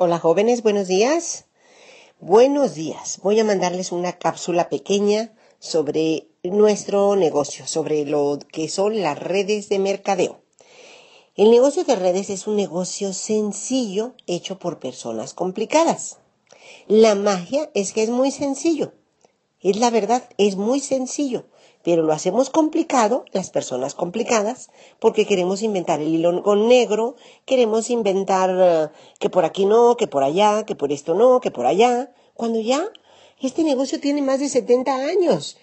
Hola jóvenes, buenos días. Buenos días. Voy a mandarles una cápsula pequeña sobre nuestro negocio, sobre lo que son las redes de mercadeo. El negocio de redes es un negocio sencillo hecho por personas complicadas. La magia es que es muy sencillo. Es la verdad, es muy sencillo pero lo hacemos complicado, las personas complicadas, porque queremos inventar el hilo negro, queremos inventar eh, que por aquí no, que por allá, que por esto no, que por allá, cuando ya este negocio tiene más de 70 años.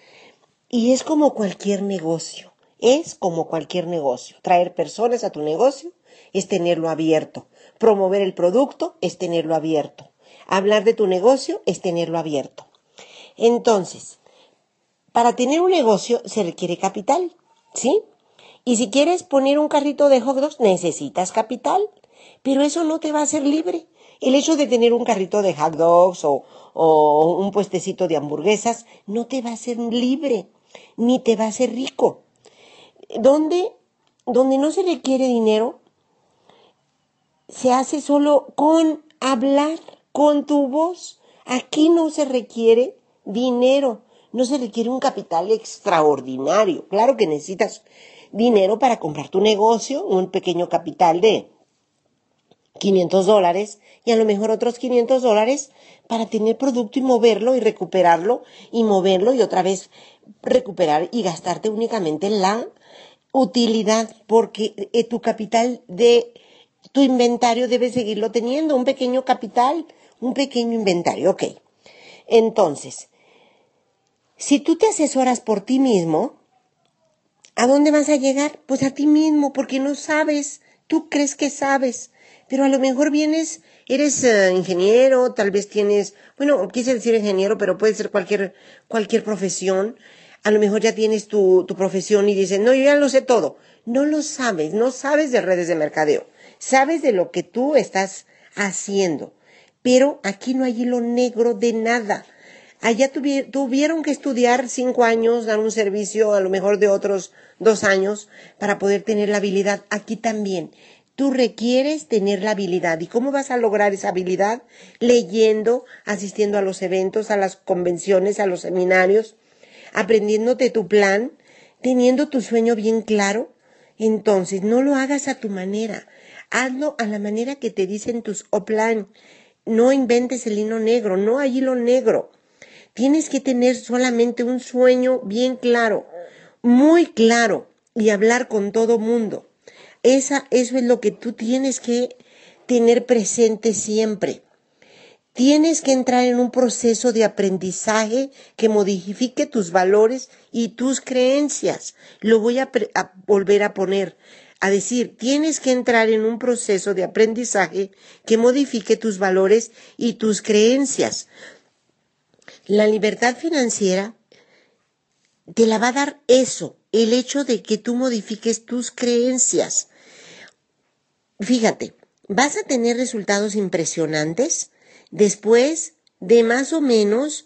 Y es como cualquier negocio, es como cualquier negocio. Traer personas a tu negocio es tenerlo abierto. Promover el producto es tenerlo abierto. Hablar de tu negocio es tenerlo abierto. Entonces, para tener un negocio se requiere capital, ¿sí? Y si quieres poner un carrito de hot dogs, necesitas capital, pero eso no te va a hacer libre. El hecho de tener un carrito de hot dogs o, un puestecito de hamburguesas no te va a hacer libre, ni te va a hacer rico. Donde, donde no se requiere dinero, se hace solo con hablar, con tu voz. Aquí no se requiere dinero no se requiere un capital extraordinario. Claro que necesitas dinero para comprar tu negocio, un pequeño capital de 500 dólares y a lo mejor otros 500 dólares para tener producto y moverlo y recuperarlo y moverlo y otra vez recuperar y gastarte únicamente la utilidad porque eh, tu capital de tu inventario debe seguirlo teniendo, un pequeño capital, un pequeño inventario, ok. Entonces, si tú te asesoras por ti mismo, ¿a dónde vas a llegar? Pues a ti mismo, porque no sabes, tú crees que sabes, pero a lo mejor vienes, eres eh, ingeniero, tal vez tienes, bueno, quise decir ingeniero, pero puede ser cualquier, cualquier profesión, a lo mejor ya tienes tu, tu profesión y dices, no, yo ya lo sé todo. No lo sabes, no sabes de redes de mercadeo, sabes de lo que tú estás haciendo, pero aquí no hay hilo negro de nada allá tuvieron que estudiar cinco años, dar un servicio a lo mejor de otros dos años para poder tener la habilidad. Aquí también. Tú requieres tener la habilidad. ¿Y cómo vas a lograr esa habilidad? Leyendo, asistiendo a los eventos, a las convenciones, a los seminarios, aprendiéndote tu plan, teniendo tu sueño bien claro. Entonces, no lo hagas a tu manera. Hazlo a la manera que te dicen tus o plan. No inventes el hilo negro, no hay hilo negro. Tienes que tener solamente un sueño bien claro, muy claro, y hablar con todo mundo. Esa, eso es lo que tú tienes que tener presente siempre. Tienes que entrar en un proceso de aprendizaje que modifique tus valores y tus creencias. Lo voy a, a, volver a poner, a decir, tienes que entrar en un proceso de aprendizaje que modifique tus valores y tus creencias. La libertad financiera te la va a dar eso, el hecho de que tú modifiques tus creencias. Fíjate, vas a tener resultados impresionantes después de más o menos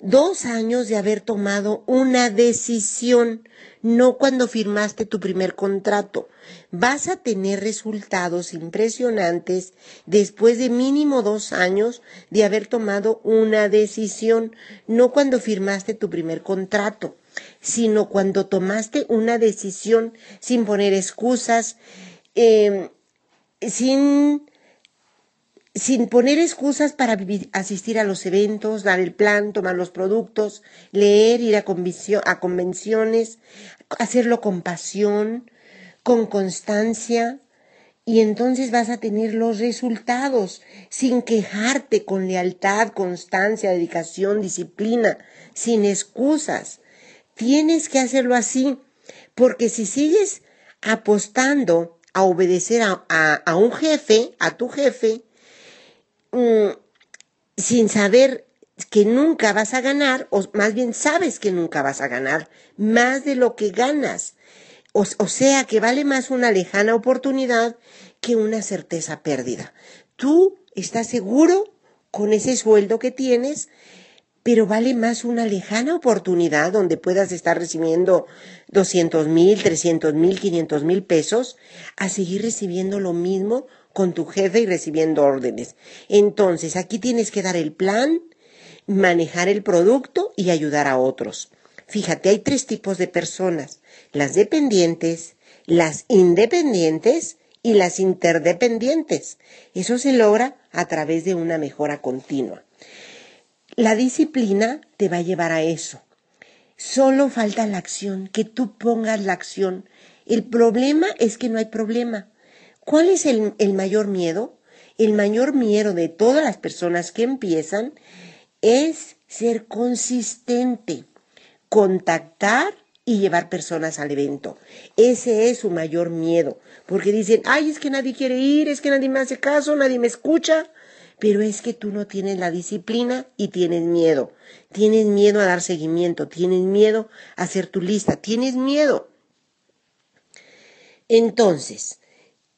dos años de haber tomado una decisión, no cuando firmaste tu primer contrato. Vas a tener resultados impresionantes después de mínimo dos años de haber tomado una decisión, no cuando firmaste tu primer contrato, sino cuando tomaste una decisión sin poner excusas, eh, sin sin poner excusas para asistir a los eventos, dar el plan, tomar los productos, leer, ir a, a convenciones, hacerlo con pasión, con constancia, y entonces vas a tener los resultados sin quejarte, con lealtad, constancia, dedicación, disciplina, sin excusas. Tienes que hacerlo así, porque si sigues apostando a obedecer a, a un jefe, a tu jefe, Mm, sin saber que nunca vas a ganar, o más bien sabes que nunca vas a ganar, más de lo que ganas. O, o, sea que vale más una lejana oportunidad que una certeza pérdida. Tú estás seguro con ese sueldo que tienes, pero vale más una lejana oportunidad donde puedas estar recibiendo 200 mil, 300 mil, 500 mil pesos a seguir recibiendo lo mismo con tu jefe y recibiendo órdenes. Entonces, aquí tienes que dar el plan, manejar el producto y ayudar a otros. Fíjate, hay tres tipos de personas, las dependientes, las independientes y las interdependientes. Eso se logra a través de una mejora continua. La disciplina te va a llevar a eso. Solo falta la acción, que tú pongas la acción. El problema es que no hay problema. ¿Cuál es el, el mayor miedo? El mayor miedo de todas las personas que empiezan es ser consistente, contactar y llevar personas al evento. Ese es su mayor miedo, porque dicen, ay, es que nadie quiere ir, es que nadie me hace caso, nadie me escucha, pero es que tú no tienes la disciplina y tienes miedo. Tienes miedo a dar seguimiento, tienes miedo a hacer tu lista, tienes miedo. Entonces,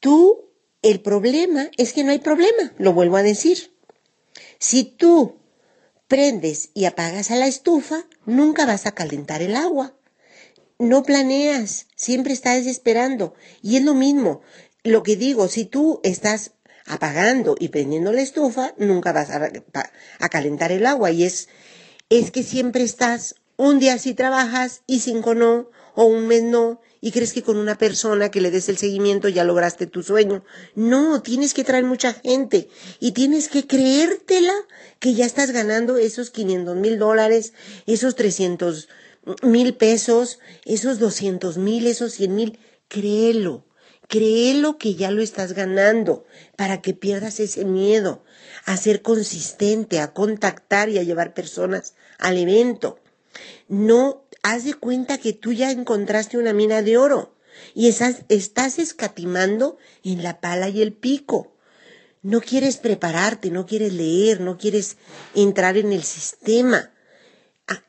tú, el problema es que no hay problema, lo vuelvo a decir. Si tú prendes y apagas a la estufa, nunca vas a calentar el agua. No planeas, siempre estás esperando. Y es lo mismo. Lo que digo, si tú estás apagando y prendiendo la estufa, nunca vas a, calentar el agua. Y es, es que siempre estás, un día sí trabajas y cinco no, o un mes no, y crees que con una persona que le des el seguimiento ya lograste tu sueño. No, tienes que traer mucha gente y tienes que creértela que ya estás ganando esos 500 mil dólares, esos 300 mil pesos, esos 200 mil, esos 100 mil. Créelo, créelo que ya lo estás ganando para que pierdas ese miedo a ser consistente, a contactar y a llevar personas al evento. No, haz de cuenta que tú ya encontraste una mina de oro y estás escatimando en la pala y el pico. No quieres prepararte, no quieres leer, no quieres entrar en el sistema.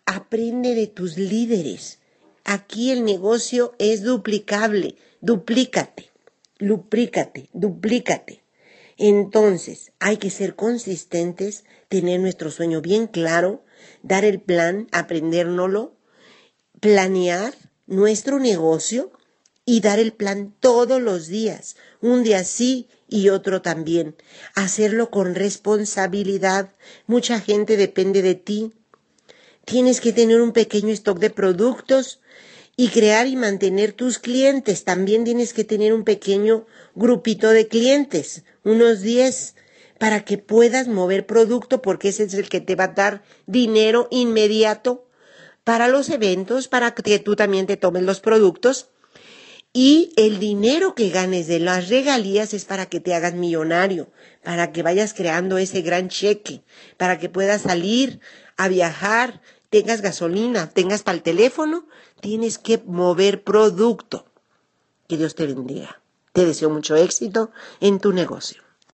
aprende de tus líderes. Aquí el negocio es duplicable. Duplícate, duplícate, duplícate. Entonces, hay que ser consistentes, tener nuestro sueño bien claro, dar el plan, aprendérnoslo, planear nuestro negocio y dar el plan todos los días, un día sí y otro también. Hacerlo con responsabilidad. Mucha gente depende de ti. Tienes que tener un pequeño stock de productos y crear y mantener tus clientes. También tienes que tener un pequeño grupito de clientes, unos 10, para que puedas mover producto porque ese es el que te va a dar dinero inmediato para los eventos, para que tú también te tomes los productos. Y el dinero que ganes de las regalías es para que te hagas millonario, para que vayas creando ese gran cheque, para que puedas salir a viajar, tengas gasolina, tengas para el teléfono, tienes que mover producto. Que Dios te bendiga. Te deseo mucho éxito en tu negocio.